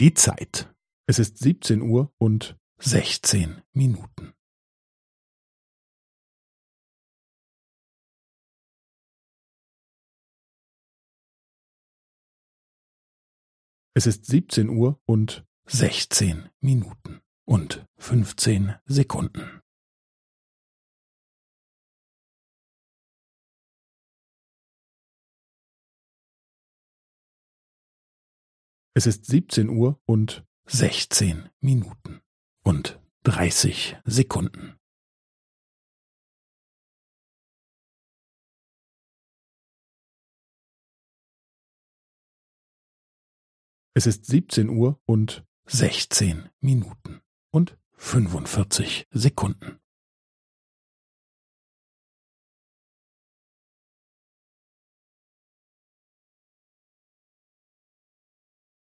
Die Zeit. Es ist 17 Uhr und 16 Minuten. Es ist 17 Uhr und 16 Minuten und 15 Sekunden. Es ist 17 Uhr und 16 Minuten und 30 Sekunden. Es ist 17 Uhr und 16 Minuten und 45 Sekunden.